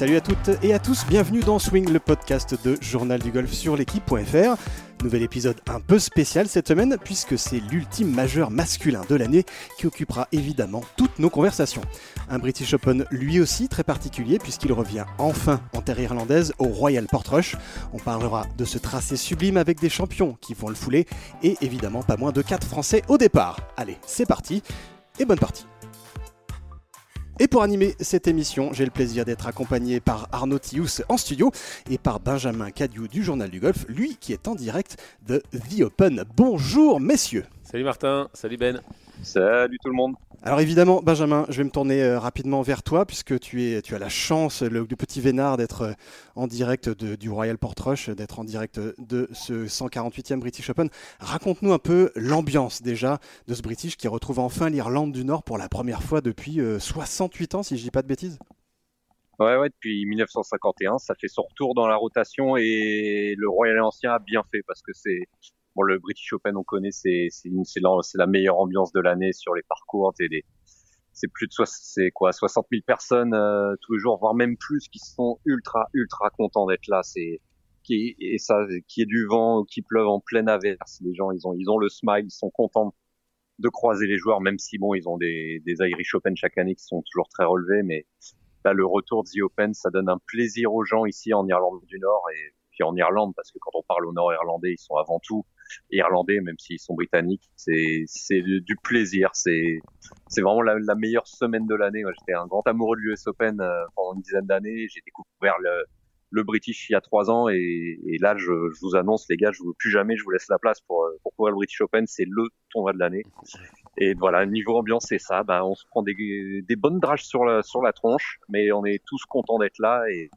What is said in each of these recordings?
Salut à toutes et à tous, bienvenue dans Swing, le podcast de Journal du Golf sur l'équipe.fr. Nouvel épisode un peu spécial cette semaine puisque c'est l'ultime majeur masculin de l'année qui occupera évidemment toutes nos conversations. Un British Open lui aussi très particulier puisqu'il revient enfin en terre irlandaise au Royal Portrush. On parlera de ce tracé sublime avec des champions qui vont le fouler et évidemment pas moins de 4 Français au départ. Allez, c'est parti et bonne partie. Et pour animer cette émission, j'ai le plaisir d'être accompagné par Arnaud Thius en studio et par Benjamin Cadieu du Journal du Golf, lui qui est en direct de The Open. Bonjour messieurs. Salut Martin, salut Ben. Salut tout le monde. Alors évidemment, Benjamin, je vais me tourner euh, rapidement vers toi puisque tu, es, tu as la chance, le, petit Vénard, d'être euh, en direct du Royal Portrush, d'être en direct de ce 148e British Open. Raconte-nous un peu l'ambiance déjà de ce British qui retrouve enfin l'Irlande du Nord pour la première fois depuis 68 euh, ans, si je dis pas de bêtises. Ouais, ouais, depuis 1951, ça fait son retour dans la rotation et le Royal Ancien a bien fait parce que c'est Bon, le British Open, on connaît, c'est c'est la, meilleure ambiance de l'année sur les parcours. C'est plus de c'est quoi 60 000 personnes euh, tous les jours, voire même plus, qui sont ultra ultra contents d'être là. C'est qui et ça, qui est du vent, qui pleuve en pleine averse. Les gens, ils ont ils ont le smile, ils sont contents de croiser les joueurs, même si bon, ils ont des, des Irish Open chaque année qui sont toujours très relevés, mais là, le retour de The Open, ça donne un plaisir aux gens ici en Irlande du Nord et puis en Irlande, parce que quand on parle au Nord irlandais, ils sont avant tout irlandais, même s'ils sont britanniques. C'est c'est du plaisir. C'est c'est vraiment la, meilleure semaine de l'année. J'étais un grand amoureux de l'US Open euh, pendant une dizaine d'années. J'ai découvert le le British il y a trois ans et, et là je, je, vous annonce les gars, je vous plus jamais je vous laisse la place pour pour pouvoir le British Open. C'est le tournoi de l'année. Et voilà, niveau ambiance, c'est ça. Ben, on se prend des, des bonnes drages sur la, sur la tronche, mais on est tous contents d'être là et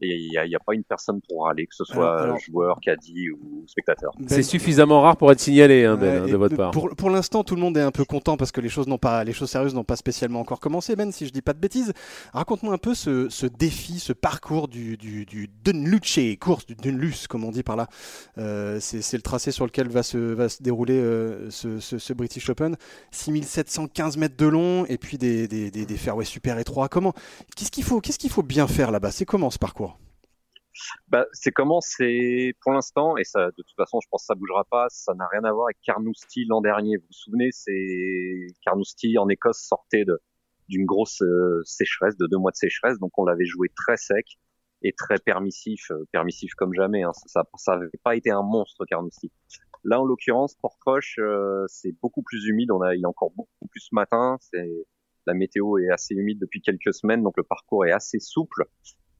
il n'y a, a, pas une personne pour râler, que ce soit joueur, caddie ou spectateur. Ben, c'est suffisamment rare pour être signalé, hein, Ben, hein, de votre part. Pour, pour l'instant, tout le monde est un peu content parce que les choses n'ont pas, les choses sérieuses n'ont pas spécialement encore commencé. Ben, si je dis pas de bêtises, raconte-moi un peu ce, ce, défi, ce parcours du, du, du Dunluce, course du Dunluce, comme on dit par là. Euh, c'est le tracé sur lequel va se, va se dérouler euh, ce, ce, ce, British Open. 6715 mètres de long et puis des, des, des, des fairways super étroits. Comment, qu'est-ce qu'il faut, qu'est-ce qu'il faut bien faire là-bas? C'est comment ce parcours? Bah, c'est comment c'est pour l'instant et ça de toute façon je pense que ça bougera pas ça n'a rien à voir avec Carnoustie l'an dernier. Vous vous souvenez c'est Carnoustie en Écosse sortait de d'une grosse euh, sécheresse de deux mois de sécheresse. Donc on l'avait joué très sec et très permissif euh, permissif comme jamais hein. ça ça n'avait pas été un monstre Carnoustie. Là en l'occurrence Portrush euh, c'est beaucoup plus humide. On a il est encore beaucoup plus ce matin. C'est la météo est assez humide depuis quelques semaines. Donc le parcours est assez souple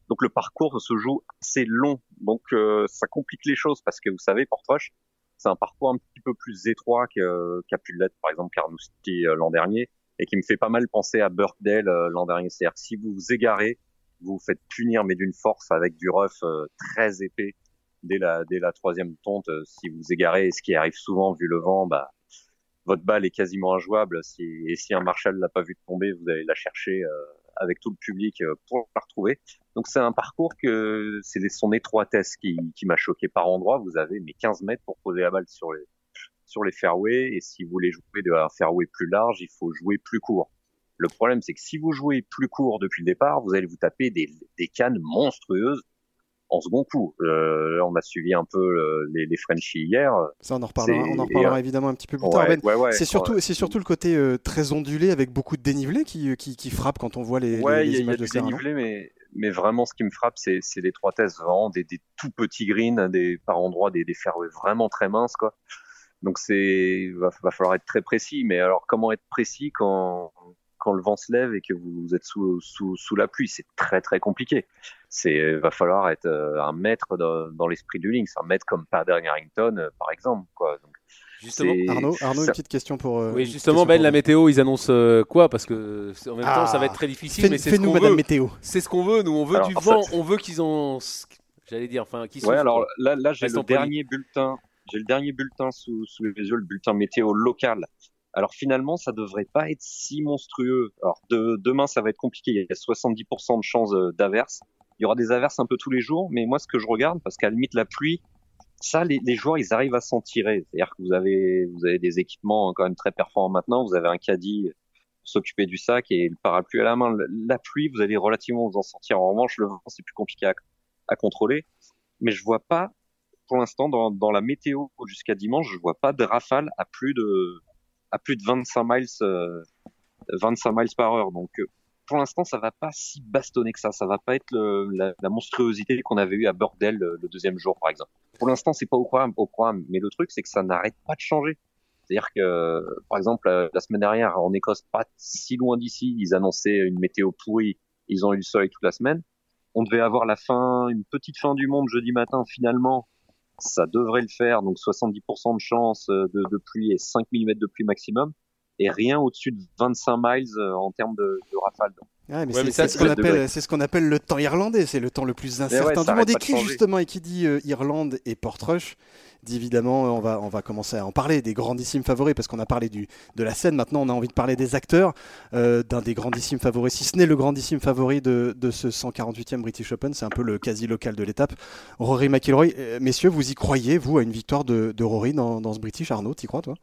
donc le parcours se joue assez long, donc euh, ça complique les choses parce que vous savez, Portrush, c'est un parcours un petit peu plus étroit qu'a pu l'être par exemple Carnoustie euh, l'an dernier et qui me fait pas mal penser à Birkdale euh, l'an dernier. C'est-à-dire si vous vous égarez, vous vous faites punir mais d'une force avec du rough très épais dès la dès la troisième tonte. si vous vous égarez, ce qui arrive souvent vu le vent, bah votre balle est quasiment injouable. Si, et si un Marshall l'a pas vu tomber, vous allez la chercher avec tout le public euh, pour la retrouver. Donc c'est un parcours que c'est son étroitesse qui, qui m'a choqué par endroit. Vous avez mes 15 mètres pour poser la balle sur les sur les fairways et si vous voulez jouer de un fairway plus large, il faut jouer plus court. Le problème c'est que si vous jouez plus court depuis le départ, vous allez vous taper des, des cannes monstrueuses en second coup. Euh, on a suivi un peu euh, les, les Frenchies hier. Ça, on en reparlera, on en reparlera évidemment un petit peu plus tard. Ben, c'est surtout, c'est surtout le côté euh, très ondulé avec beaucoup de dénivelé qui, qui, qui, frappe quand on voit les, les, les images y a de dénivelé, mais, mais vraiment, ce qui me frappe, c'est, c'est l'étroitesse vraiment des, des tout petits greens, des par endroits des, des fairways vraiment très minces, quoi. Donc c'est, va, va falloir être très précis. Mais alors, comment être précis quand quand le vent se lève et que vous êtes sous, sous, sous la pluie. C'est très très compliqué. C'est va falloir être euh, un maître dans, l'esprit du links, un maître comme Pader Harrington euh, par exemple. Quoi. Donc, Justement, Arnaud, Arnaud une petite question pour. Euh, oui, justement, Ben, la météo, ils annoncent quoi? Parce que en même temps, ça va être très difficile. mais c'est ce qu'on veut. météo. C'est ce qu'on veut. Nous, on veut du vent. On veut qu'ils ont. J'allais dire, enfin, qu'ils. Ouais, alors là, là, j'ai le dernier bulletin. J'ai le dernier bulletin sous, sous les yeux, le bulletin météo local alors finalement, ça devrait pas être si monstrueux. Alors de, demain, ça va être compliqué. Il y a 70% de chances euh, d'averses. Il y aura des averses un peu tous les jours, mais moi, ce que je regarde, parce qu'à la limite, la pluie, ça, les, les joueurs, ils arrivent à s'en tirer. C'est-à-dire que vous avez, vous avez des équipements quand même très performants maintenant. Vous avez un caddie s'occuper du sac et le parapluie à la main. La pluie, vous allez relativement vous en sortir. En revanche, le vent, c'est plus compliqué à, contrôler. Mais je vois pas, pour l'instant, dans, dans la météo jusqu'à dimanche, je vois pas de rafale à plus de à plus de 25 miles, 25 miles par heure. Donc pour l'instant, ça va pas si bastonner que ça. Ça va pas être la, monstruosité qu'on avait eu à Bordel le, deuxième jour, par exemple. Pour l'instant, c'est pas au programme, au programme. Mais le truc, c'est que ça n'arrête pas de changer. C'est-à-dire que, par exemple, la semaine dernière, en Écosse, pas si loin d'ici, ils annonçaient une météo pourrie. Ils ont eu le soleil toute la semaine. On devait avoir la fin, une petite fin du monde jeudi matin. Finalement, ça devrait le faire. Donc 70% de chance de, de pluie et 5 mm de pluie maximum et rien au-dessus de 25 miles euh, en termes de, de rafale. C'est ce qu'on appelle, c'est ce qu'on appelle le temps irlandais, c'est le temps le plus incertain du monde. Et qui justement, et qui dit euh, Irlande et Portrush, dit évidemment, on va, on va commencer à en parler des grandissimes favoris parce qu'on a parlé du, de la scène. Maintenant, on a envie de parler des acteurs euh, d'un des grandissimes favoris, si ce n'est le grandissime favori de, de ce 148e British Open. C'est un peu le quasi local de l'étape. Rory McIlroy, messieurs, vous y croyez vous à une victoire de, de Rory dans, dans ce British Arnaud, t'y crois toi?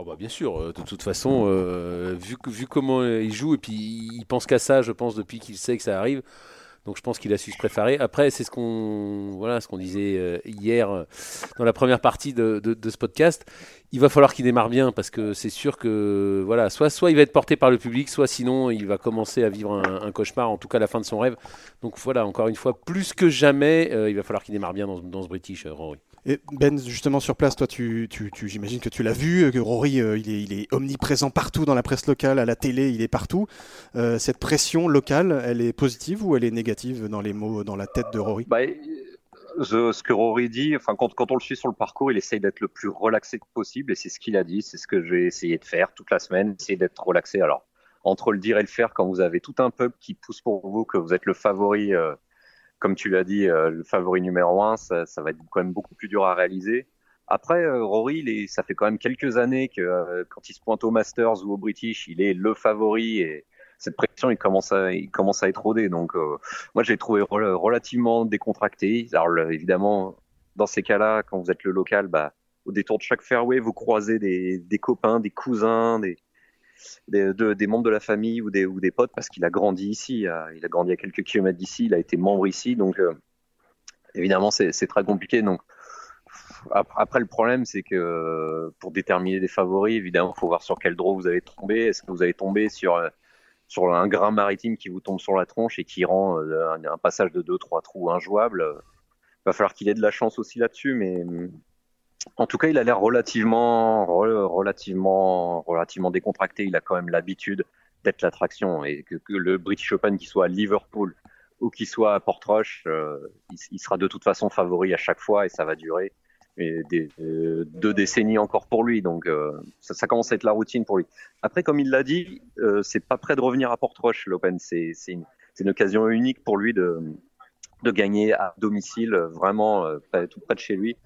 Oh bah bien sûr, euh, de toute façon, euh, vu, comment il joue, et puis il pense qu'à ça, je pense, depuis qu'il sait que ça arrive. Donc je pense qu'il a su se préparer. Après, c'est ce qu'on voilà, ce qu'on disait euh, hier dans la première partie de, ce podcast. Il va falloir qu'il démarre bien parce que c'est sûr que voilà, soit, soit il va être porté par le public, soit sinon il va commencer à vivre un, cauchemar, en tout cas la fin de son rêve. Donc voilà, encore une fois, plus que jamais, il va falloir qu'il démarre bien dans ce British, Rory. Et ben, justement sur place, toi, tu, j'imagine que tu l'as vu, que Rory, euh, il, est, omniprésent partout dans la presse locale, à la télé, il est partout. Euh, cette pression locale, elle est positive ou elle est négative dans les mots, dans la tête de Rory? Bah, ce que Rory dit, enfin, quand, quand on le suit sur le parcours, il essaye d'être le plus relaxé possible et c'est ce qu'il a dit, c'est ce que j'ai essayé de faire toute la semaine, essayer d'être relaxé. Alors, entre le dire et le faire, quand vous avez tout un peuple qui pousse pour vous, que vous êtes le favori. Euh, comme tu l'as dit, euh, le favori numéro un, ça, ça, va être quand même beaucoup plus dur à réaliser. Après, euh, Rory, il ça fait quand même quelques années que euh, quand il se pointe au Masters ou au British, il est le favori et cette pression, il commence à, il commence à être rodé. Donc, moi, j'ai trouvé relativement décontracté. Alors, évidemment, dans ces cas-là, quand vous êtes le local, bah, au détour de chaque fairway, vous croisez des, des copains, des cousins, des, des, membres de la famille ou des, potes parce qu'il a grandi ici. Euh, il a grandi à quelques kilomètres d'ici, il a été membre ici. Donc, euh, évidemment, c'est très compliqué. Donc, après, le problème, c'est que pour déterminer des favoris, évidemment, il faut voir sur quel draw vous avez tombé. Est-ce que vous avez tombé sur, euh, sur un grain maritime qui vous tombe sur la tronche et qui rend un, passage de 2-3 trous injouable Il va falloir qu'il ait de la chance aussi là-dessus, mais en tout cas, il a l'air relativement, relativement, relativement décontracté. Il a quand même l'habitude d'être l'attraction et que, le British Open, qu'il soit à Liverpool ou qu'il soit à Portrush, euh, il, sera de toute façon favori à chaque fois et ça va durer euh, deux décennies encore pour lui. Donc euh, ça, commence à être la routine pour lui. Après, comme il l'a dit, c'est pas prêt de revenir à Portrush l'Open. C'est une, occasion unique pour lui de gagner à domicile, vraiment tout près de chez lui.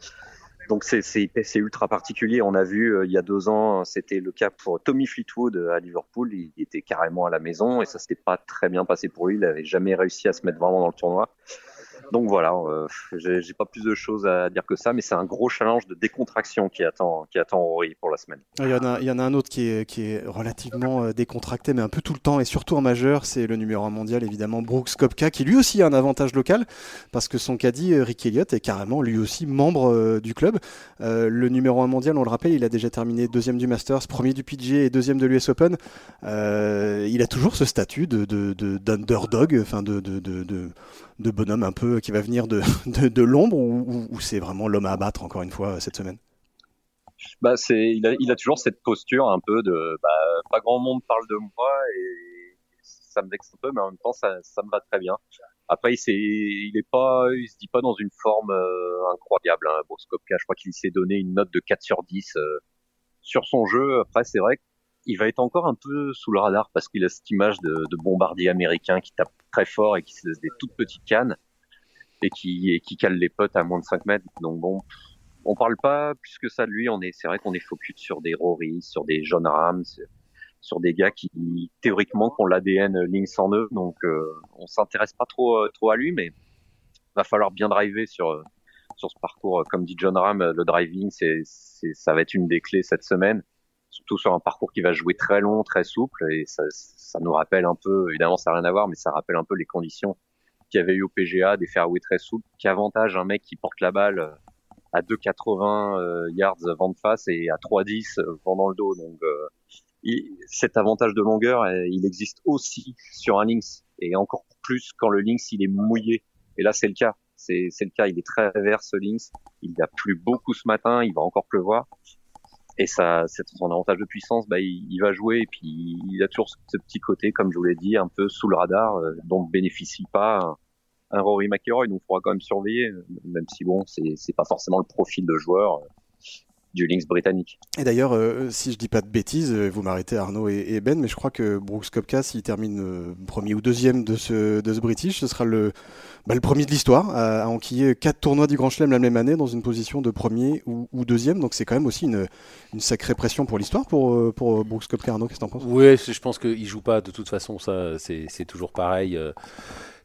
Donc c'est ultra particulier. On a vu euh, il y a deux ans, c'était le cas pour Tommy Fleetwood à Liverpool. Il était carrément à la maison et ça s'était pas très bien passé pour lui. Il n'avait jamais réussi à se mettre vraiment dans le tournoi. Donc voilà, euh, j'ai pas plus de choses à dire que ça, mais c'est un gros challenge de décontraction qui attend, qui attend Rory pour la semaine. Il y en a, il y en a un autre qui est, qui est relativement euh, décontracté, mais un peu tout le temps, et surtout en majeur, c'est le numéro 1 mondial, évidemment, Brooks Kopka, qui lui aussi a un avantage local, parce que son caddie, euh, Rick Elliott, est carrément lui aussi membre du club. le numéro 1 mondial, on le rappelle, il a déjà terminé deuxième du Masters, premier du PGA et deuxième de l'US Open. il a toujours ce statut de, d'underdog, de, enfin de, de, de de bonhomme un peu qui va venir de, de, l'ombre ou, c'est vraiment l'homme à abattre encore une fois cette semaine? Bah c'est il a, toujours cette posture un peu de bah, pas grand monde parle de moi et ça me vexe un peu mais en même temps ça, ça me va très bien. Après il s'est est pas il se dit pas dans une forme euh, incroyable hein, Skopka je crois qu'il s'est donné une note de 4 sur 10 euh, sur son jeu. Après c'est vrai il va être encore un peu sous le radar parce qu'il a cette image de, de bombardier américain qui tape très fort et qui se laisse des toutes petites cannes et qui, et qui cale les potes à moins de 5 mètres. Donc bon, on parle pas plus que ça de lui. On est, c'est vrai qu'on est focus sur des Rory, sur des John Rams, sur des gars qui théoriquement ont l'ADN ligne 109. Donc euh, on s'intéresse pas trop euh, trop à lui, mais va falloir bien driver sur sur ce parcours. Comme dit John Ram, le driving, c'est, ça va être une des clés cette semaine surtout sur un parcours qui va jouer très long, très souple, et ça, ça nous rappelle un peu, évidemment ça n'a rien à voir, mais ça rappelle un peu les conditions qu'il y avait eu au PGA, des fairways très souples, qui avantage un mec qui porte la balle euh, à 2,80 euh, yards vent de face et à 3,10 vent dans le dos. Donc cet avantage de longueur, il existe aussi sur un links, et encore plus quand le links il est mouillé. Et là c'est le cas. C'est le cas, il est très vert ce links. Il a plu beaucoup ce matin, il va encore pleuvoir et ça, son avantage de puissance, bah, il, va jouer et puis il a toujours ce petit côté, comme je vous l'ai dit, un peu sous le radar, euh, bénéficie pas un, Rory McIlroy. Donc, il faudra quand même surveiller, même si bon, c'est pas forcément le profil de joueur euh, du Lynx britannique. Et d'ailleurs, euh, si je dis pas de bêtises, vous m'arrêtez Arnaud et, Ben, mais je crois que Brooks Kopka, s'il termine premier ou deuxième de ce, de ce British, ce sera le bah, le premier de l'histoire à, enquiller quatre tournois du Grand Chelem la même année dans une position de premier ou, deuxième. Donc c'est quand même aussi une, une sacrée pression pour l'histoire pour, euh, pour Brooks Koepka. Arnaud, qu'est-ce que t'en penses? Oui, je pense qu'il joue pas de toute façon. Ça, c'est toujours pareil. Euh,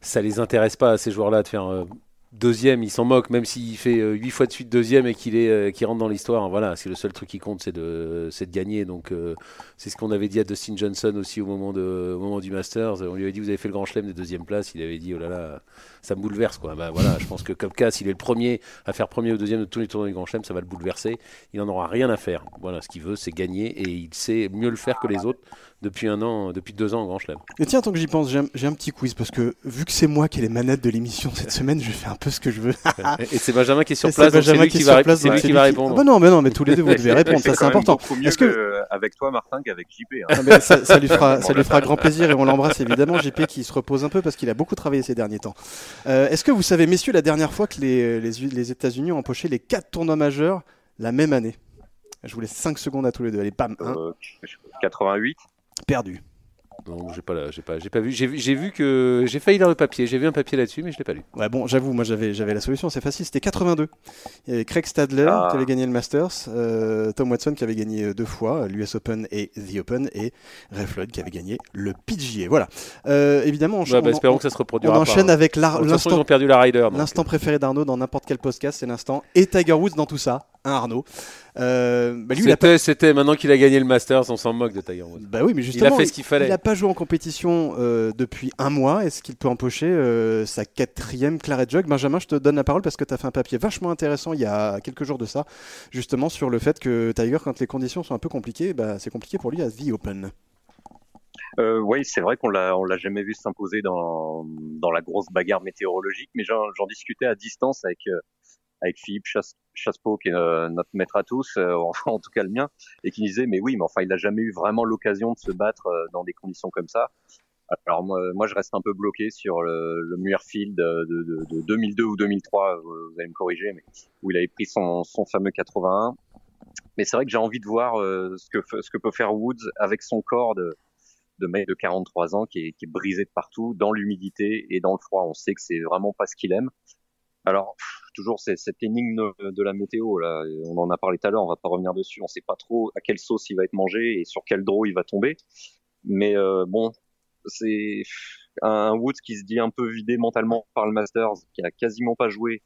ça les intéresse pas à ces joueurs-là de faire euh, deuxième, il s'en moque, même s'il fait euh, huit fois de suite deuxième et qu'il est, euh, rentre dans l'histoire. Voilà, c'est le seul truc qui compte, c'est de, de gagner. Donc, euh, c'est ce qu'on avait dit à Dustin Johnson aussi au moment, de, au moment du Masters. On lui avait dit, vous avez fait le grand chelem des deuxième place. Il avait dit, oh là là, ça me bouleverse. Quoi. Bah, voilà, je pense que Kopka, s'il est le premier à faire premier ou deuxième de tous les tournois du grand chelem, ça va le bouleverser. Il n'en aura rien à faire. Voilà, ce qu'il veut, c'est gagner et il sait mieux le faire que les autres depuis un an, depuis deux ans Grand Chelem. Et tiens, tant que j'y pense, j'ai un, petit quiz parce que vu que c'est moi qui ai les manettes de l'émission cette semaine, je fais un peu ce que je veux. et c'est Benjamin qui est sur place, c'est lui qui, va, qui va répondre. Ah bah non, mais non, mais tous les deux vous devez répondre, ça c'est important. Est-ce que avec toi, Martin, qu'avec JP hein. ah, ça, lui fera, ça lui fera grand plaisir et on l'embrasse évidemment. JP qui se repose un peu parce qu'il a beaucoup travaillé ces derniers temps. Euh, est-ce que vous savez, messieurs, la dernière fois que les, les, les États-Unis ont empoché les quatre tournois majeurs la même année? Je vous laisse 5 secondes à tous les deux. Allez, bam. 88. Perdu. Non, j'ai pas, j'ai pas, j'ai pas vu. J'ai, vu que j'ai failli lire le papier. J'ai vu un papier là-dessus, mais je l'ai pas lu. Ouais, bon, j'avoue, moi j'avais, j'avais la solution. C'est facile. C'était 82. Il y avait Craig Stadler ah. qui avait gagné le Masters, euh, Tom Watson qui avait gagné euh, deux fois l'US Open et The Open, et Ray Floyd qui avait gagné le PGA. Voilà. Euh, évidemment, on, bah, espérons que ça se reproduira. On enchaîne avec l'instant. Ils ont perdu la rider. L'instant préféré d'Arnaud dans n'importe quel podcast, c'est l'instant et Tiger Woods dans tout ça. Un Arnaud. Euh, bah, c'était, maintenant qu'il a gagné le Masters, on s'en moque de Tiger Woods. Bah oui, mais justement, il a fait ce qu'il fallait. Il n'a pas joué en compétition euh, depuis un mois. Est-ce qu'il peut empocher euh, sa quatrième Claret Jug Benjamin, je te donne la parole parce que tu as fait un papier vachement intéressant il y a quelques jours de ça, justement sur le fait que Tiger, quand les conditions sont un peu compliquées, bah, c'est compliqué pour lui à The Open. oui, c'est vrai qu'on l'a, on l'a jamais vu s'imposer dans, dans la grosse bagarre météorologique, mais j'en, discutais à distance avec avec Philippe Chassepeau, qui est euh, notre maître à tous, euh, en tout cas le mien, et qui disait mais oui, mais enfin il n'a jamais eu vraiment l'occasion de se battre euh, dans des conditions comme ça. Alors moi, moi je reste un peu bloqué sur le, le Muirfield de, de, de, 2002 ou 2003, vous allez me corriger, mais où il avait pris son, son fameux 81. Mais c'est vrai que j'ai envie de voir ce, que, ce que peut faire Woods avec son corps de, de mec de 43 ans qui est, qui est brisé de partout, dans l'humidité et dans le froid. On sait que c'est vraiment pas ce qu'il aime. Alors, toujours cette énigme de la météo, là, on en a parlé tout à l'heure, on va pas revenir dessus, on sait pas trop à quelle sauce il va être mangé et sur quel draw il va tomber. Mais euh, bon, c'est un Woods qui se dit un peu vidé mentalement par le Masters, qui a quasiment pas joué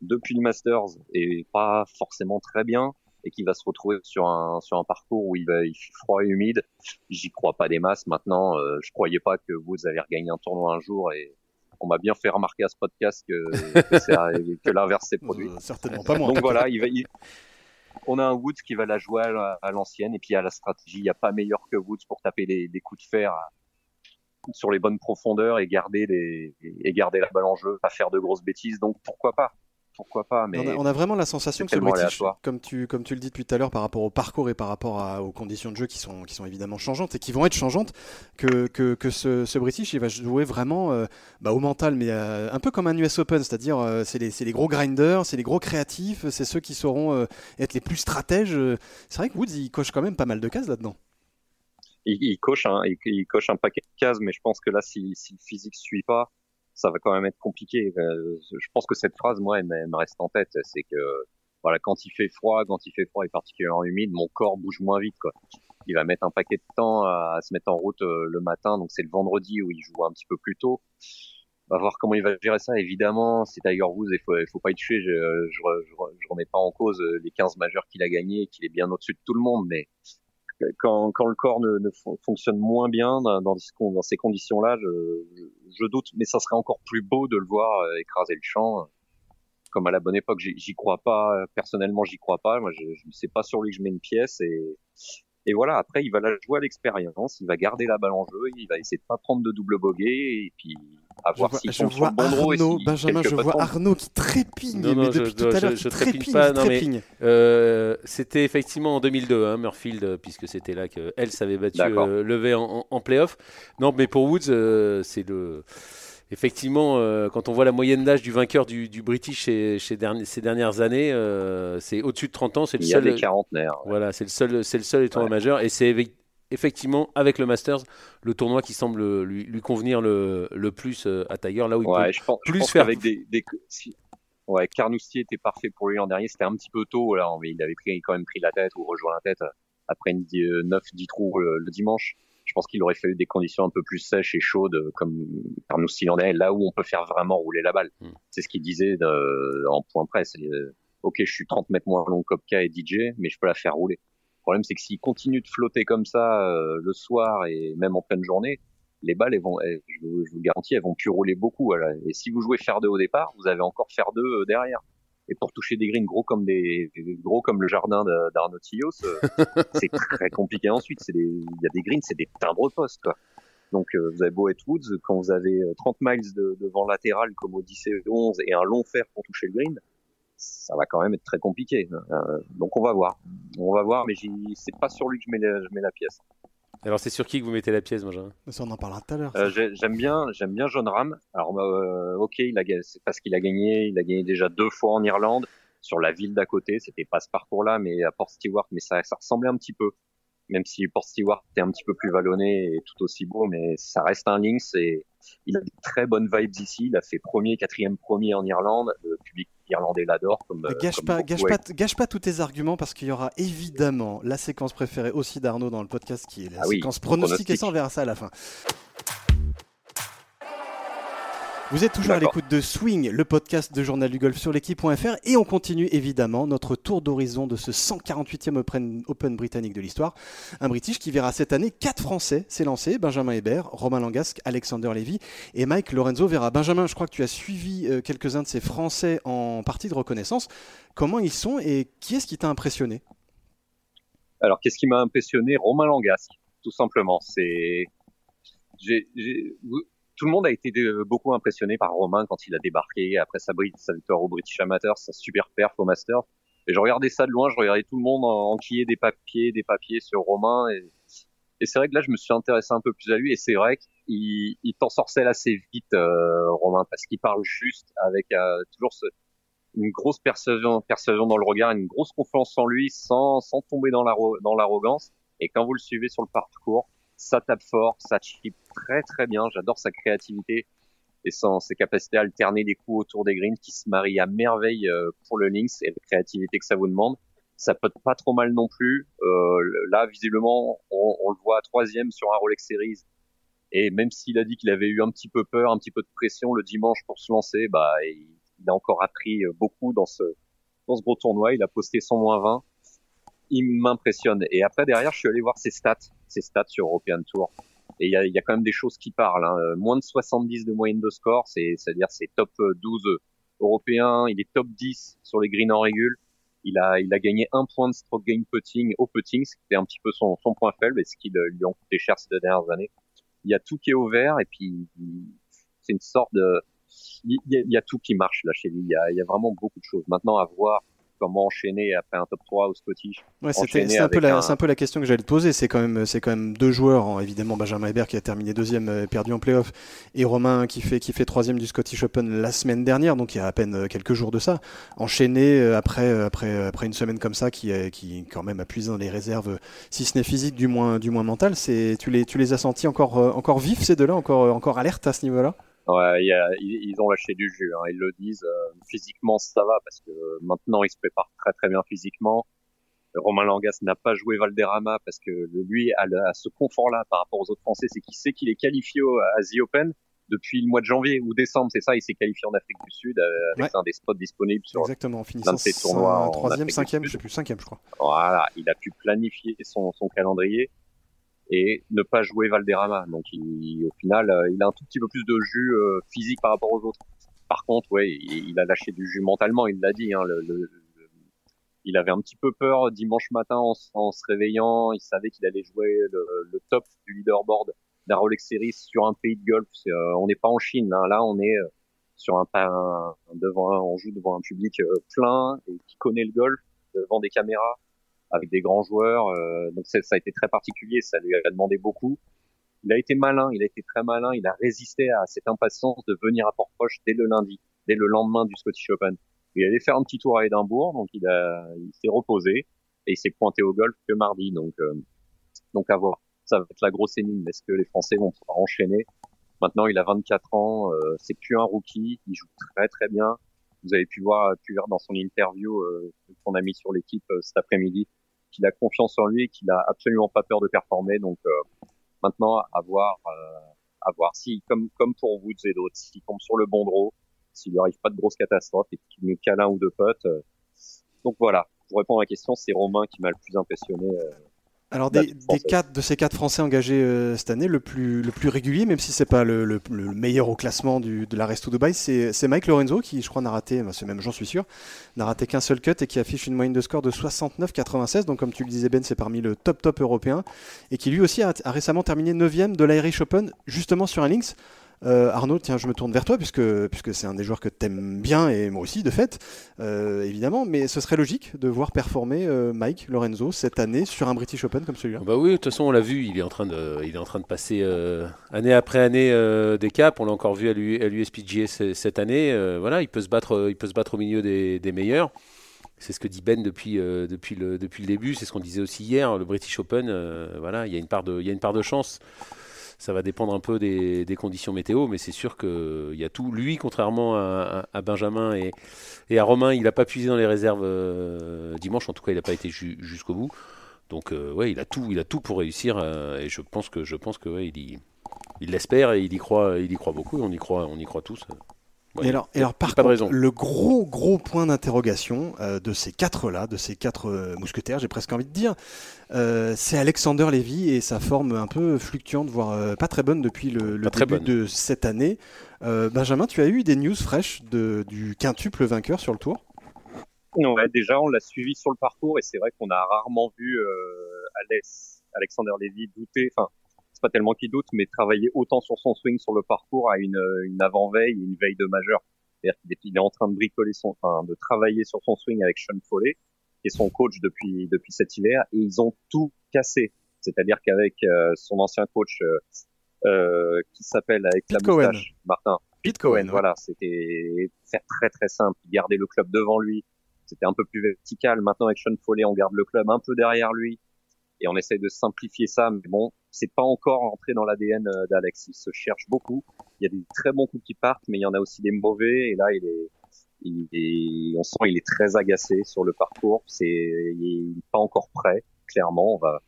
depuis le Masters et pas forcément très bien et qui va se retrouver sur un sur un parcours où il va il fait froid et humide. J'y crois pas des masses maintenant. Euh, je croyais pas que Woods allait regagner un tournoi un jour et on m'a bien fait remarquer à ce podcast que, que l'inverse s'est produit. Euh, certainement pas moi. Donc voilà, il va, on a un Woods qui va la jouer à, l'ancienne et puis à la stratégie. Il n'y a pas meilleur que Woods pour taper des, coups de fer sur les bonnes profondeurs et garder, les, et garder la balle en jeu, pas faire de grosses bêtises. Donc pourquoi pas? Pourquoi pas. Mais on a, vraiment la sensation que ce British, comme tu, comme tu le dis depuis tout à l'heure, par rapport au parcours et par rapport aux conditions de jeu qui sont, qui sont évidemment changeantes et qui vont être changeantes, que, que, que ce, ce, British il va jouer vraiment euh, bah, au mental, mais euh, un peu comme un US Open, c'est-à-dire euh, c'est les, les, gros grinders, c'est les gros créatifs, c'est ceux qui sauront être les plus stratèges. C'est vrai que Woods il coche quand même pas mal de cases là-dedans. Il, coche, hein, il, coche un paquet de cases, mais je pense que là, si, si le physique suit pas, ça va quand même être compliqué. Euh, je pense que cette phrase, moi, elle, me reste en tête. C'est que voilà, quand il fait froid, quand il fait froid et particulièrement humide, mon corps bouge moins vite. Quoi. Il va mettre un paquet de temps à, se mettre en route euh, le matin, donc c'est le vendredi où il joue un petit peu plus tôt. On va voir comment il va gérer ça. Évidemment, c'est Tiger Woods, il faut, il faut pas y toucher. Je, je, je, remets pas en cause les 15 majeurs qu'il a gagnés, qu'il est bien au-dessus de tout le monde, mais quand, quand le corps ne, ne fonctionne moins bien dans, dans, ces conditions-là, je, je, doute. Mais ça serait encore plus beau de le voir euh, écraser le champ, comme à la bonne époque. J'y crois pas. Personnellement, j'y crois pas. Moi, je, je sais pas sur lui que je mets une pièce et et voilà, après, il va la jouer à l'expérience, il va garder la balle en jeu, il va essayer de pas prendre de double bogey, et puis à voir s'il sur le bon Arnaud, et Benjamin, je vois Arnaud qui trépigne, non, non, mais depuis je, tout à l'heure, je, trépigne, pas, non, mais euh, c'était effectivement en 2002, hein, Murfield, puisque c'était là que elle s'avait battu euh, levé en, en, playoff. Non, mais pour Woods, euh, c'est le effectivement, euh, quand on voit la moyenne d'âge du vainqueur du, British chez, ces dernières années, euh, c'est au-dessus de 30 ans. C'est le Il seul. Y a des quarantenaires. Voilà, c'est le seul, c'est le seul tournoi majeur, et c'est effectivement avec le Masters le tournoi qui semble lui, convenir le, plus euh, à Tiger, là où il ouais, peut je pense, plus faire. Avec des, Ouais, Carnoustie était parfait pour lui l'an dernier. C'était un petit peu tôt, là, mais il avait pris, quand même pris la tête ou rejoint la tête après une 9-10 trous le dimanche pense qu'il aurait fallu des conditions un peu plus sèches et chaudes, comme Arnaud Stylandais, là où on peut faire vraiment rouler la balle. Hmm. C'est ce qu'il disait de, en point presse. Euh, ok, je suis 30 mètres moins long Kopka et DJ, mais je peux la faire rouler. Le problème, c'est que s'il continue de flotter comme ça euh, le soir et même en pleine journée, les balles, elles vont, je, vous, le garantis, elles vont plus rouler beaucoup. Et si vous jouez faire deux au départ, vous avez encore faire deux euh, derrière et pour toucher des greens gros comme des gros comme le jardin d'Arnaud Tillos, c'est très compliqué ensuite. C'est il y a des greens, c'est des timbres postes quoi. Donc euh, vous avez beau être Woods, quand vous avez 30 euh, miles de, de vent latéral comme au 10 et 11 et un long fer pour toucher le green, ça va quand même être très compliqué. Euh, donc on va voir, on va voir, mais c'est pas sur lui que je mets je mets la pièce. Alors c'est sur qui que vous mettez la pièce, Benjamin On en parlera tout à l'heure. Euh, j'aime bien, j'aime bien John Ram. Alors euh, ok, il a, c'est parce qu'il a gagné, il a gagné déjà deux fois en Irlande sur la ville d'à côté. C'était pas ce parcours-là, mais à Port Stewart, mais ça, ça ressemblait un petit peu. Même si Port Stewart était un petit peu plus vallonné et tout aussi beau, mais ça reste un links et il a des très bonnes vibes ici. Il a fait premier, quatrième, premier en Irlande. Le public irlandais l'adore. Comme, euh, gâche, pas, gâche, pas, gâche pas tous tes arguments parce qu'il y aura évidemment la séquence préférée aussi d'Arnaud dans le podcast qui est la ah séquence pronostiquée sans verra ça à la fin. Vous êtes toujours à l'écoute de Swing, le podcast de Journal du Golf sur l'équipe.fr et on continue évidemment notre tour d'horizon de ce 148e Open, britannique de l'histoire. Un British qui verra cette année quatre Français s'élancer, Benjamin Hébert, Romain Langasque, Alexander Lévy et Mike Lorenzo Vera. Benjamin, je crois que tu as suivi euh, quelques-uns de ces Français en partie de reconnaissance. Comment ils sont et qui est-ce qui t'a impressionné? Alors qu'est-ce qui m'a impressionné? Romain Langasque, tout simplement. C'est tout le monde a été beaucoup impressionné par Romain quand il a débarqué après sa, victoire au British Amateur, sa super perf au Master. Et je regardais ça de loin, je regardais tout le monde enquiller des papiers, des papiers sur Romain. Et, c'est vrai que là, je me suis intéressé un peu plus à lui. Et c'est vrai qu'il il t'en sorcelle assez vite, euh, Romain, parce qu'il parle juste avec euh, toujours ce, une grosse persuasion, persuasion dans le regard, une grosse confiance en lui, sans, sans tomber dans l'arrogance. Et quand vous le suivez sur le parcours, ça tape fort, ça chip très très bien. J'adore sa créativité et son, ses capacités à alterner des coups autour des greens qui se marient à merveille euh, pour le links et la créativité que ça vous demande. Ça peut pas trop mal non plus. Euh, là, visiblement, on, on, le voit troisième sur un Rolex Series. Et même s'il a dit qu'il avait eu un petit peu peur, un petit peu de pression le dimanche pour se lancer, bah, il, il a encore appris beaucoup dans ce, dans ce gros tournoi. Il a posté son moins 20 il m'impressionne. Et après, derrière, je suis allé voir ses stats, ses stats sur European Tour. Et il y a, y a, quand même des choses qui parlent. Hein. Euh, moins de 70 de moyenne de score, c'est, c'est-à-dire c'est top 12 euh, européen. Il est top 10 sur les greens en régule. Il a, il a gagné un point de stroke gain putting au putting, ce qui était un petit peu son, son point faible et ce qui lui a coûté cher ces deux dernières années. Il y a tout qui est ouvert et puis c'est une sorte de, il y, a, il y a tout qui marche là chez lui. Il y a, il y a vraiment beaucoup de choses. Maintenant à voir comment enchaîner après un top 3 au Scottish. Ouais, c'est un, peu la, un peu la question que j'allais te poser. C'est quand, même, quand même deux joueurs, hein. évidemment Benjamin Hébert qui a terminé deuxième, euh, perdu en playoff, et Romain qui fait, qui fait troisième du Scottish Open la semaine dernière, donc il y a à peine euh, quelques jours de ça. Enchaîné euh, après, après, après une semaine comme ça qui, qui quand même a puisé dans les réserves, si ce n'est physique, du moins, du moins mental. Tu les, tu les as sentis encore, encore vifs ces deux-là, encore, encore alertes à ce niveau-là? Ouais, ils, ont lâché du jus, hein, ils le disent. Euh, physiquement, ça va parce que maintenant, ils se préparent très très bien physiquement. Romain Langas n'a pas joué Valderrama parce que lui a, ce confort-là par rapport aux autres Français, c'est qu'il sait qu'il est qualifié à The Open depuis le mois de janvier ou décembre, c'est ça. Il s'est qualifié en Afrique du Sud avec un des spots disponibles sur Exactement, en finissant ces tournois. Troisième, cinquième, je sais plus, cinquième, je crois. Voilà, il a pu planifier son, son calendrier et ne pas jouer Valderrama. Donc, il, au final, il a un tout petit peu plus de jus physique par rapport aux autres. Par contre, ouais, il, a lâché du jus mentalement. Il l'a dit. Hein, le, le, il avait un petit peu peur dimanche matin en, se réveillant. Il savait qu'il allait jouer le, le, top du leaderboard d'un Rolex Series sur un pays de golf. Euh, on n'est pas en Chine. Hein. Là, on est euh, sur un, un, devant, on joue devant un public euh, plein et qui connaît le golf devant des caméras avec des grands joueurs. donc ça a été très particulier. Ça lui a demandé beaucoup. Il a été malin. Il a été très malin. Il a résisté à cette impatience de venir à Port-Proche dès le lundi, dès le lendemain du Scottish Open. Il allait faire un petit tour à Édimbourg, donc il il s'est reposé et il s'est pointé au golf que mardi. Donc, euh, donc à voir. Ça va être la grosse énigme. Est-ce que les Français vont pouvoir enchaîner? Maintenant, il a 24 ans. Euh, c'est plus un rookie. Il joue très très bien. Vous avez pu voir, pu voir dans son interview euh, qu'on a mis sur l'équipe euh, cet après-midi qu'il a confiance en lui et qu'il a absolument pas peur de performer. Donc maintenant, à voir, à voir si, comme comme pour vous et d'autres, s'il tombe sur le bon draw, s'il lui arrive pas de grosses catastrophes et qu'il nous cale un ou deux potes. Euh. Donc voilà, pour répondre à la question, c'est Romain qui m'a le plus impressionné. Alors des, quatre, de ces quatre Français engagés euh, cette année, le plus, le plus régulier, même si c'est pas le, le, meilleur au classement du, de la Resto Dubaï, c'est Mike Lorenzo qui, je crois, n'a raté, c'est même j'en suis sûr, n'a raté qu'un seul cut et qui affiche une moyenne de score de 69,96. Donc comme tu le disais Ben, c'est parmi le top top européen et qui lui aussi a, a récemment terminé 9ème de l'Irish Open justement sur un links. Euh, Arnaud, tiens, je me tourne vers toi puisque, puisque c'est un des joueurs que tu aimes bien et moi aussi de fait, euh, évidemment. Mais ce serait logique de voir performer euh, Mike Lorenzo cette année sur un British Open comme celui-là. Bah oui, de toute façon, on l'a vu, il est en train de, il est en train de passer année après année des caps. On l'a encore vu à l'USPGA cette année. voilà, il peut se battre, il peut se battre au milieu des, meilleurs. C'est ce que dit Ben depuis, depuis, le, depuis le début. C'est ce qu'on disait aussi hier. Le British Open, voilà, il y a une part de, il y a une part de chance ça va dépendre un peu des, conditions météo, mais c'est sûr qu'il y a tout. Lui, contrairement à, Benjamin et, à Romain, il n'a pas puisé dans les réserves euh, dimanche. En tout cas, il n'a pas été jusqu'au bout. Donc, euh, ouais, il a tout, il a tout pour réussir. Euh, et je pense que, je pense que, ouais, il, il l'espère et il y croit, il y croit beaucoup. Et on y croit, on y croit tous et alors, et alors par contre, le gros gros point d'interrogation euh, de ces quatre-là, de ces quatre euh, mousquetaires, j'ai presque envie de dire, euh, c'est Alexander Lévy et sa forme un peu fluctuante, voire pas très bonne depuis le, début de cette année. Benjamin, tu as eu des news fraîches de, du quintuple vainqueur sur le tour? Ouais, déjà on l'a suivi sur le parcours et c'est vrai qu'on a rarement vu Alex, Alexander Lévy douter, enfin pas tellement qu'il doute, mais travailler autant sur son swing sur le parcours à une, une avant-veille, une veille de majeur. C'est-à-dire qu'il est, en train de bricoler son, enfin, de travailler sur son swing avec Sean Foley, qui est son coach depuis, depuis cet hiver, et ils ont tout cassé. C'est-à-dire qu'avec euh, son ancien coach, euh, euh qui s'appelle avec la moustache, Martin. Pete Cohen. Voilà, c'était faire très très simple. Garder le club devant lui. C'était un peu plus vertical. Maintenant, avec Sean Foley, on garde le club un peu derrière lui et on essaye de simplifier ça. Mais bon, c'est pas encore entré dans l'ADN euh, d'Alex. Il se cherche beaucoup. Il y a des très bons coups qui partent, mais il y en a aussi des mauvais. Et là, il est, il est on sent il est très agacé sur le parcours. C'est, il est pas encore prêt. Clairement, on va,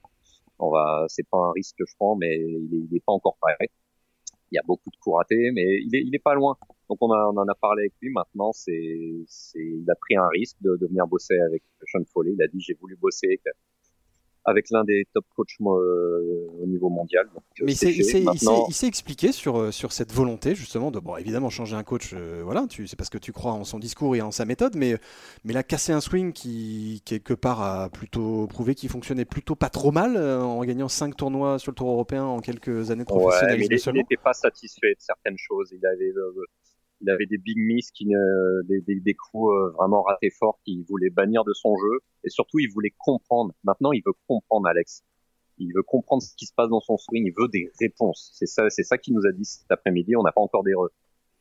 on va, c'est pas un risque je prends, mais il est, pas encore prêt. Il y a beaucoup de coups ratés, mais il est, pas loin. Donc on, en a parlé avec lui. Maintenant, c'est, c'est, il a pris un risque de, venir bosser avec Sean Foley. Il a dit j'ai voulu bosser avec l'un des top coachs euh, au niveau mondial. Mais il s'est expliqué sur, euh, sur cette volonté justement de, bon, évidemment, changer un coach, euh, voilà, c'est parce que tu crois en son discours et en sa méthode, mais, mais là, casser un swing qui, quelque part, a plutôt prouvé qu'il fonctionnait plutôt pas trop mal en gagnant 5 tournois sur le tour européen en quelques années de professionnalisme ouais, il n'était pas satisfait de certaines choses. Il avait il avait des big miss, qui, des, des, des, coups euh, vraiment ratés forts qu'il voulait bannir de son jeu. Et surtout, il voulait comprendre. Maintenant, il veut comprendre, Alex. Il veut comprendre ce qui se passe dans son swing. Il veut des réponses. C'est ça, c'est ça qu'il nous a dit cet après-midi. On n'a pas encore des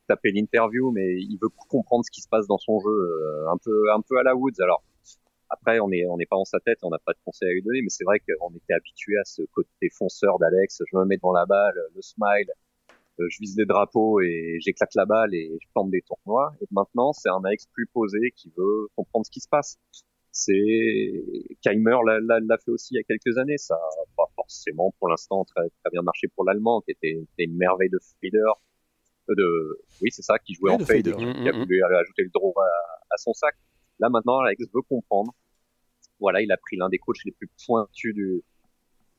tapé l'interview, mais il veut comprendre ce qui se passe dans son jeu, euh, un peu, un peu à la Woods. Alors, après, on est, on n'est pas dans sa tête, on n'a pas de conseils à lui donner, mais c'est vrai qu'on était habitué à ce côté fonceur d'Alex. Je me mets devant la balle, le smile, je vise les drapeaux et j'éclate la balle et je plante des tournois. Et maintenant, c'est un Alex plus posé qui veut comprendre ce qui se passe. C'est Keimer l'a fait aussi il y a quelques années. Ça n'a pas forcément pour l'instant très, très bien marché pour l'Allemand, qui était, une merveille de feeder. de, oui, c'est ça, qui jouait en fade, qui, a voulu ajouter le draw à, son sac. Là, maintenant, Alex veut comprendre. Voilà, il a pris l'un des coachs les plus pointus du,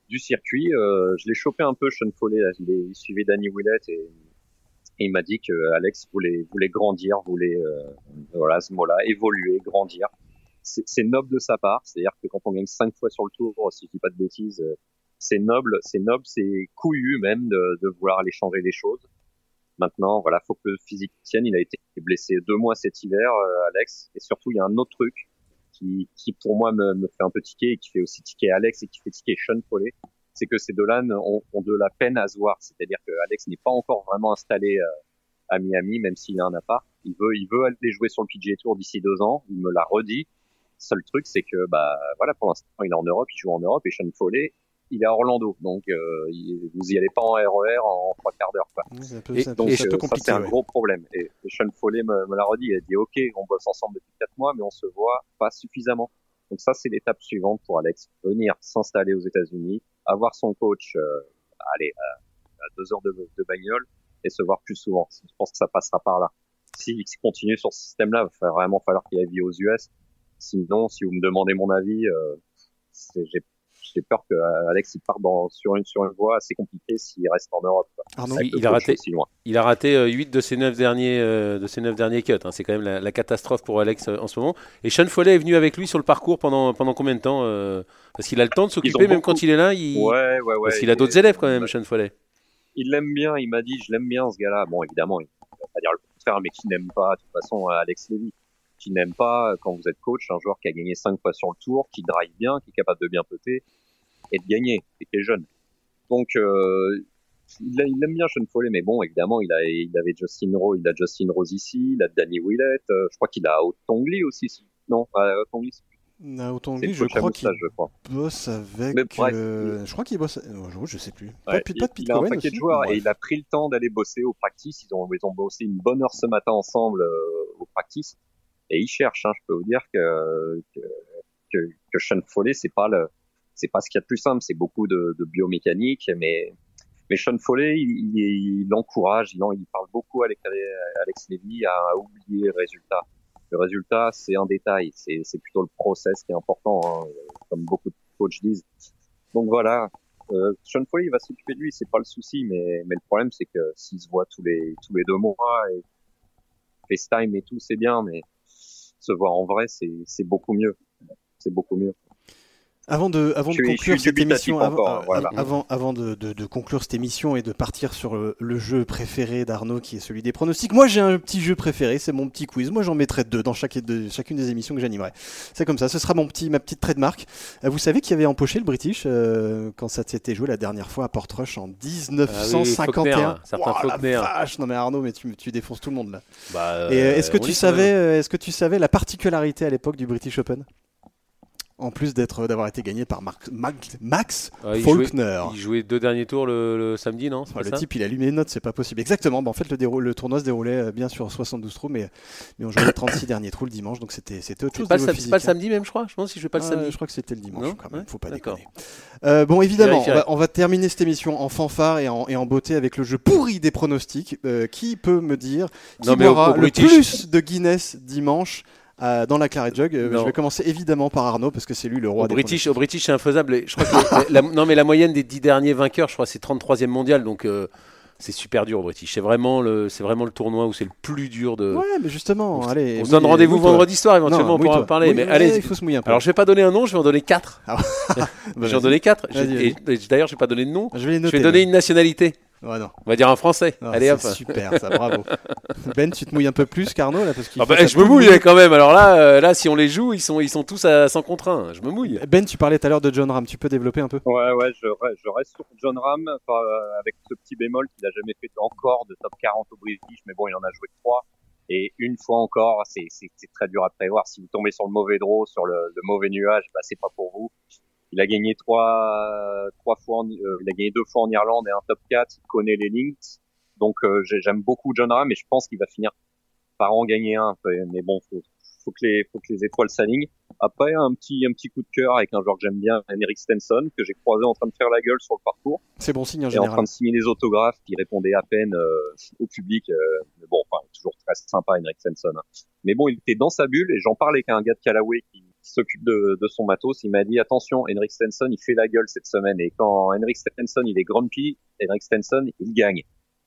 du circuit. Euh, je l'ai chopé un peu, Sean Foley, il, suivait Danny Willett et, il m'a dit que Alex voulait, voulait grandir, voulait, euh, voilà, ce mot-là, évoluer, grandir. C'est noble de sa part, c'est-à-dire que quand on gagne cinq fois sur le tour, si je dis pas de bêtises, euh, c'est noble, c'est noble, c'est couillu même de, de vouloir aller changer les choses. Maintenant, voilà, faut que le physique tienne. Il a été blessé deux mois cet hiver, euh, Alex. Et surtout, il y a un autre truc qui, qui pour moi me, me, fait un peu tiquer et qui fait aussi tiquer Alex et qui fait tiquer Sean Foley. C'est que ces deux-là ont, ont, de la peine à se voir. C'est-à-dire que Alex n'est pas encore vraiment installé euh, à Miami, même s'il a un appart. Il veut, il veut aller jouer sur le PGA Tour d'ici deux ans. Il me l'a redit. Seul truc, c'est que, bah, voilà, pour l'instant, il est en Europe, il joue en Europe et Sean Foley, il est à Orlando, donc euh, vous y allez pas en RER e en trois quarts d'heure. et donc ça, euh, c'est un gros problème. Et, Sean Foley me, l'a redit, il a dit ok, on bosse ensemble depuis quatre mois, mais on se voit pas suffisamment. Donc ça c'est l'étape suivante pour Alex, venir s'installer aux États-Unis, avoir son coach, euh, allez, à, deux heures de, de bagnole et se voir plus souvent. Je pense que ça passera par là. S'il si, continue sur ce système-là, il va vraiment falloir qu'il aille aux US. Sinon, si vous me demandez mon avis, euh, j'ai j'ai peur que euh, Alex il part dans, sur une sur une voie assez compliquée s'il reste en Europe. il, a raté, il a raté 8 de ses 9 derniers euh, de ses 9 derniers cuts. Hein. C'est quand même la, catastrophe pour Alex euh, en ce moment. Et Sean Foley est venu avec lui sur le parcours pendant pendant combien de temps Parce qu'il a le temps de s'occuper même quand il est là. Il... Ouais, ouais, ouais. Parce qu'il a d'autres élèves quand même, Sean Foley. Il l'aime bien. Il m'a dit, je l'aime bien ce gars-là. Bon, évidemment, il va pas dire le contraire, mais qui n'aime pas de toute façon Alex Levy qui n'aime pas quand vous êtes coach un joueur qui a gagné 5 fois sur le tour, qui drive bien, qui est capable de bien peter et de gagner, et qui est jeune. Donc, euh, il, aime bien Sean Foley, mais bon, évidemment, il, a, il avait Justin Rose, il a Justin Rose ici, il a Danny Willett, euh, je crois qu'il a Otongli aussi. Non, euh, Otongli, Otongli, je crois qu'il bosse avec. Euh, je crois qu'il bosse. Euh, je sais plus. pas, pas de il a un paquet de joueurs et il a pris le temps d'aller bosser au practice. Ils ont, ils ont bossé une bonne heure ce matin ensemble au practice et ils cherchent. Hein, je peux vous dire que que, que, Sean Foley, c'est pas le c'est pas ce qu'il y a de plus simple, c'est beaucoup de, de, biomécanique, mais mais Sean Foley, il, il, il encourage, il, il, parle beaucoup avec Alex Levy à oublier le résultat. Le résultat, c'est un détail, c'est plutôt le process qui est important, hein, comme beaucoup de coachs disent. Donc voilà, euh, Sean Foley, il va s'occuper de lui, c'est pas le souci, mais mais le problème, c'est que s'il se voit tous les tous les deux mois et FaceTime et tout, c'est bien, mais se voir en vrai, c'est beaucoup mieux. C'est beaucoup mieux. Avant de, avant de conclure cette émission, avant, avant, avant de, de, de, conclure cette émission et de partir sur le, jeu préféré d'Arnaud, qui est celui des pronostics, moi j'ai un petit jeu préféré, c'est mon petit quiz. Moi j'en mettrai deux dans chaque, de, chacune des émissions que j'animerai. C'est comme ça, ce sera mon petit, ma petite trademark. Euh, vous savez qui avait empoché le British euh, quand ça s'était joué la dernière fois à Portrush en 1951 ah oui, vache, non mais Arnaud, mais tu, tu défonces tout le monde là. Bah, et euh, est-ce que tu savais, est-ce que tu savais la particularité à l'époque du British Open? En plus d'être d'avoir été gagné par Max Faulkner. il jouait deux derniers tours le, samedi, non Le type, il a allumé les notes, c'est pas possible. Exactement. en fait, le, le, tournoi se déroulait euh, bien sur 72 trous, mais, mais on jouait les 36 derniers trous le dimanche, donc c'était autre chose. C'est pas, le samedi même, je crois. Je pense si je pas le samedi. Je crois que c'était le dimanche. quand même, faut pas déconner. Euh, bon, évidemment, on va, terminer cette émission en fanfare et en, et en beauté avec le jeu pourri des pronostics. Euh, qui peut me dire qui aura le plus de Guinness dimanche euh, dans la Claret Jug. Euh, je vais commencer évidemment par Arnaud parce que c'est lui le roi au British. Au British, c'est infaisable. Je crois que la, non, mais la moyenne des 10 derniers vainqueurs, je crois, c'est 33e mondial. Donc. Euh, c'est super dur au British. C'est vraiment le, c'est vraiment le tournoi où c'est le plus dur de. Ouais, mais justement, on, allez. On se donne rendez-vous vendredi soir éventuellement pour en parler. mais allez, il faut se mouiller un peu. Alors je vais pas donner un nom, je vais en donner quatre. Ah je vais en donner quatre. D'ailleurs, je vais pas donner de nom. Je vais, je vais donner une nationalité. Ouais, non. On va dire en français. Allez hop. Super, ça, bravo. ben, tu te mouilles un peu plus, Carnot, là, parce ah bah, je me mouille quand même. Alors là, euh, là, si on les joue, ils sont, ils sont tous à 100 contre 1. Je me mouille. Ben, tu parlais tout à l'heure de John Ram. Tu peux développer un peu? Ouais, ouais, je, je reste sur John Ram euh, avec ce petit bémol qu'il a jamais fait encore de top 40 au British, mais bon, il en a joué 3. Et une fois encore, c'est très dur à prévoir. Si vous tombez sur le mauvais draw, sur le, le mauvais nuage, bah, c'est pas pour vous. Il a gagné trois, trois fois, en, euh, il a gagné deux fois en Irlande et un top 4. Il connaît les links. Donc euh, j'aime beaucoup John Ram, mais je pense qu'il va finir par en gagner un. Mais bon, faut, faut que les, faut que les étoiles s'alignent. Après, un petit, un petit coup de cœur avec un joueur que j'aime bien, Henrik Stenson, que j'ai croisé en train de faire la gueule sur le parcours. C'est bon signe en et général. en train de signer des autographes, qui répondait à peine euh, au public. Euh, mais bon, enfin, toujours très sympa, Henrik Stenson. hein. Mais bon, il était dans sa bulle et j'en parlais avec un gars de Callaway qui, s'occupe de, de son matos. Il m'a dit attention, Henrik Stenson, il fait la gueule cette semaine et quand Henrik Stenson il est grumpy, Henrik Stenson il gagne.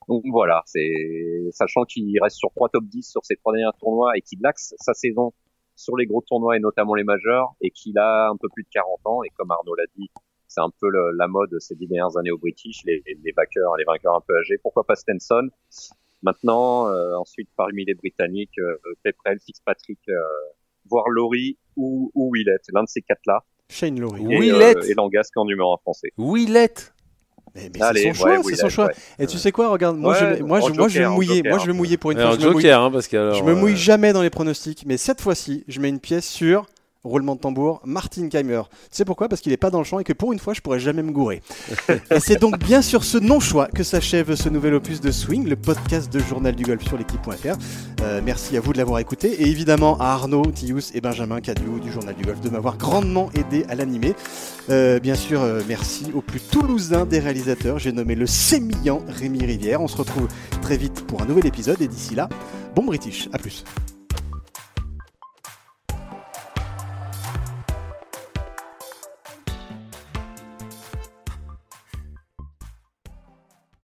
Donc voilà, c'est sachant qu'il reste sur trois top 10 sur ses trois derniers tournois et qu'il axe sa saison sur les gros tournois et notamment les majeurs et qu'il a un peu plus de 40 ans et comme Arnaud l'a dit, c'est un peu la mode ces dix dernières années au British, les, les vainqueurs, les vainqueurs un peu âgés. Pourquoi pas Stenson? Maintenant, euh, ensuite parmi les Britanniques, euh, Fitzpatrick, euh, voire Laurie ou, ou Willett, l'un de ces quatre-là. Shane. Oui. Et, euh, et Langasque en numéro un français. Willette Mais, mais Allez, c'est son choix, ouais, c'est son choix. ouais. Et tu sais quoi, regarde, moi, Ouais, je, vais- moi, je, moi, je vais mouiller. joker. Moi, je vais me mouiller pour une fois. Je me, mouille, Joker, hein, parce que alors, je me mouille euh, jamais dans les pronostics, mais cette fois-ci, je mets une pièce sur roulement de tambour, Martin Keimer. Tu sais pourquoi? Parce qu'il est pas dans le champ et que pour une fois, je pourrais jamais me gourer. et c'est donc bien sur ce non-choix que s'achève ce nouvel opus de Swing, le podcast de Journal du Golf sur l'équipe.fr. Euh, merci à vous de l'avoir écouté et évidemment à Arnaud, Tius et Benjamin Cadieu du Journal du Golf de m'avoir grandement aidé à l'animer. Euh, bien sûr, euh, merci au plus toulousain des réalisateurs. J'ai nommé le sémillant Rémi Rivière. On se retrouve très vite pour un nouvel épisode et d'ici là, bon British. À plus.